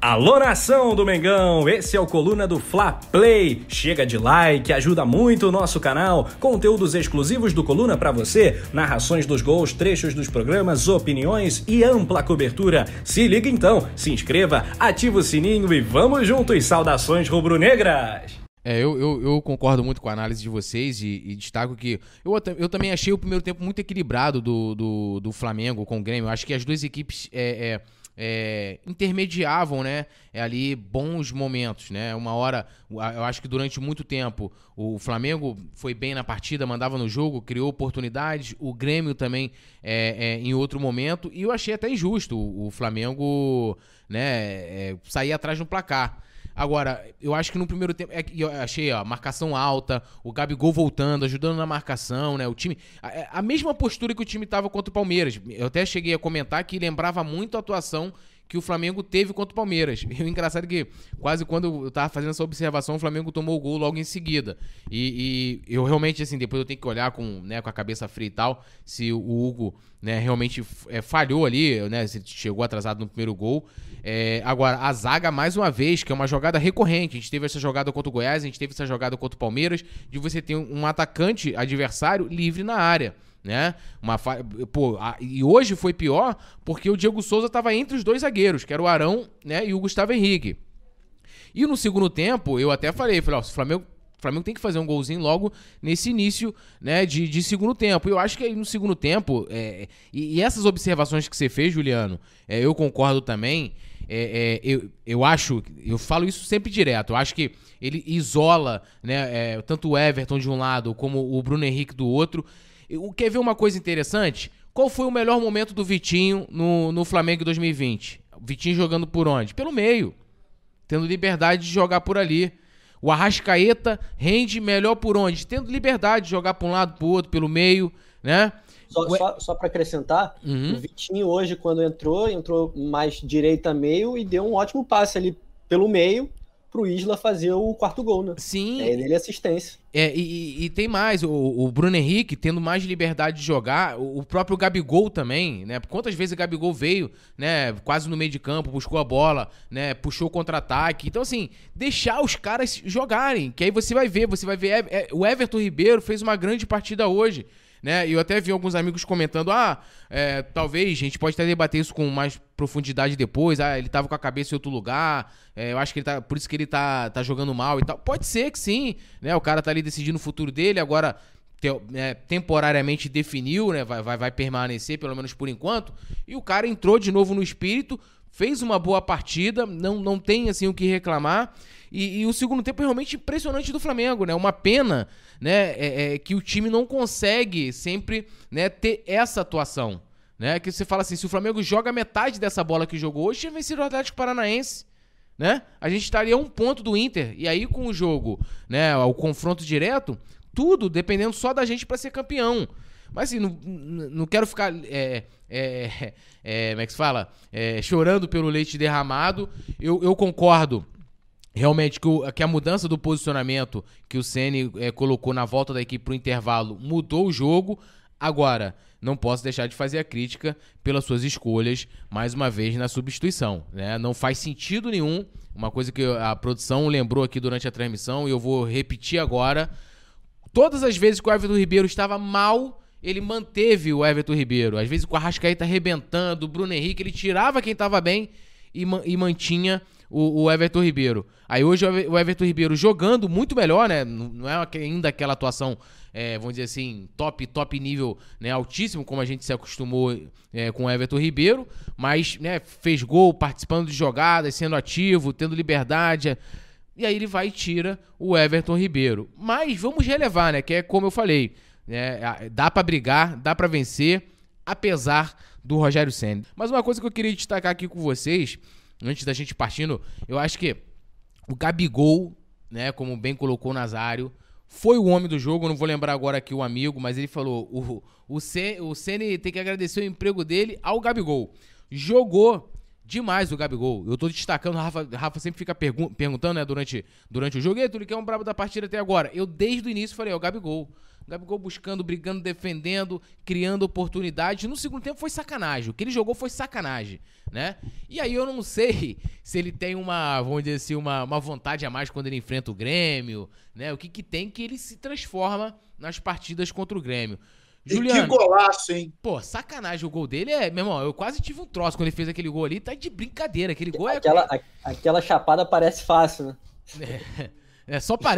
Alô nação do Mengão, esse é o Coluna do Fla Play. Chega de like, ajuda muito o nosso canal. Conteúdos exclusivos do Coluna para você, narrações dos gols, trechos dos programas, opiniões e ampla cobertura. Se liga então, se inscreva, ativa o sininho e vamos juntos. Saudações rubro-negras. É, eu, eu, eu, concordo muito com a análise de vocês e, e destaco que eu, eu também achei o primeiro tempo muito equilibrado do, do, do Flamengo com o Grêmio. Acho que as duas equipes é, é, é, intermediavam, né, é ali bons momentos, né? Uma hora, eu acho que durante muito tempo o Flamengo foi bem na partida, mandava no jogo, criou oportunidades. O Grêmio também é, é, em outro momento e eu achei até injusto o, o Flamengo, né, é, sair atrás no placar. Agora, eu acho que no primeiro tempo. É, eu achei, ó, marcação alta, o Gabigol voltando, ajudando na marcação, né? O time. A, é, a mesma postura que o time tava contra o Palmeiras. Eu até cheguei a comentar que lembrava muito a atuação que o Flamengo teve contra o Palmeiras. E o engraçado é que, quase quando eu tava fazendo essa observação, o Flamengo tomou o gol logo em seguida. E, e eu realmente, assim, depois eu tenho que olhar com, né, com a cabeça fria e tal, se o Hugo né, realmente é, falhou ali, né, se chegou atrasado no primeiro gol. É, agora, a zaga, mais uma vez, que é uma jogada recorrente. A gente teve essa jogada contra o Goiás, a gente teve essa jogada contra o Palmeiras, de você ter um atacante adversário livre na área né? Uma fa... Pô, a... e hoje foi pior porque o Diego Souza estava entre os dois zagueiros, que era o Arão, né, e o Gustavo Henrique. E no segundo tempo, eu até falei, falei, ó, o Flamengo o Flamengo tem que fazer um golzinho logo nesse início né, de, de segundo tempo. Eu acho que aí no segundo tempo, é, e, e, essas observações que você fez, Juliano, é, eu concordo também. É, é eu, eu acho, eu falo isso sempre direto, eu acho que ele isola né, é, tanto o Everton de um lado como o Bruno Henrique do outro. Quer ver uma coisa interessante? Qual foi o melhor momento do Vitinho no, no Flamengo em 2020? O Vitinho jogando por onde? Pelo meio. Tendo liberdade de jogar por ali. O Arrascaeta rende melhor por onde? Tendo liberdade de jogar para um lado, para o outro, pelo meio, né? Só, só, só para acrescentar, uhum. o Vitinho hoje, quando entrou, entrou mais direita meio e deu um ótimo passe ali pelo meio pro Isla fazer o quarto gol, né? Sim. É ele assistência. É, e, e, tem mais, o, o, Bruno Henrique tendo mais liberdade de jogar, o, o, próprio Gabigol também, né? Quantas vezes o Gabigol veio, né, quase no meio de campo, buscou a bola, né, puxou o contra-ataque. Então, assim, deixar os caras jogarem, que aí você vai ver, você vai ver, é, é, o Everton Ribeiro fez uma grande partida hoje né? E eu até vi alguns amigos comentando: ah, é, talvez a gente pode até debater isso com mais profundidade depois. Ah, ele tava com a cabeça em outro lugar. É, eu acho que ele tá. Por isso que ele tá, tá jogando mal e tal. Pode ser que sim, né? O cara tá ali decidindo o futuro dele, agora. Te, é, temporariamente definiu, né? Vai, vai, vai permanecer, pelo menos por enquanto. E o cara entrou de novo no espírito, fez uma boa partida, não, não tem assim o que reclamar. E, e, o segundo tempo é realmente impressionante do Flamengo, né? Uma pena, né? É, é, que o time não consegue sempre né, ter essa atuação. Né? Que você fala assim, se o Flamengo joga metade dessa bola que jogou hoje, tinha vencido o Atlético Paranaense. Né? A gente estaria a um ponto do Inter. E aí, com o jogo, né? O confronto direto, tudo dependendo só da gente para ser campeão. Mas assim, não, não quero ficar. É, é, é, como é que se fala? É, chorando pelo leite derramado. Eu, eu concordo realmente que, o, que, a mudança do posicionamento que o Ceni é, colocou na volta da equipe para o intervalo mudou o jogo. Agora, não posso deixar de fazer a crítica pelas suas escolhas, mais uma vez, na substituição. Né? Não faz sentido nenhum, uma coisa que a produção lembrou aqui durante a transmissão e eu vou repetir agora. Todas as vezes que o Everton Ribeiro estava mal, ele manteve o Everton Ribeiro. Às vezes o Arrascaeta arrebentando, o Bruno Henrique, ele tirava quem estava bem e, e mantinha o, o, Everton Ribeiro. Aí hoje o Everton Ribeiro jogando muito melhor, né? Não é ainda aquela atuação, é, vamos dizer assim, top, top nível, né? Altíssimo, como a gente se acostumou é, com o Everton Ribeiro, mas né, fez gol, participando de jogadas, sendo ativo, tendo liberdade. E aí ele vai e tira o Everton Ribeiro. Mas vamos relevar, né? Que é como eu falei, né? Dá para brigar, dá para vencer, apesar do Rogério Senna. Mas uma coisa que eu queria destacar aqui com vocês antes da gente partindo, eu acho que o Gabigol, né, como bem colocou o Nazário, foi o homem do jogo, não vou lembrar agora aqui o amigo, mas ele falou, o, o, o Ceni tem que agradecer o emprego dele ao Gabigol. Jogou demais o Gabigol. Eu tô destacando, o Rafa, Rafa sempre fica pergun perguntando, né, durante, durante o jogo, e tu que é um brabo da partida até agora. Eu desde o início falei, é o Gabigol. O Gabigol buscando, brigando, defendendo, criando oportunidades. No segundo tempo foi sacanagem. O que ele jogou foi sacanagem, né? E aí eu não sei se ele tem uma, vamos dizer assim, uma, uma vontade a mais quando ele enfrenta o Grêmio, né? O que que tem que ele se transforma nas partidas contra o Grêmio. Juliano, que golaço, hein? Pô, sacanagem o gol dele é. Meu irmão, eu quase tive um troço quando ele fez aquele gol ali. Tá de brincadeira. Aquele gol aquela, é. Aquela chapada parece fácil, né? É, é só parece.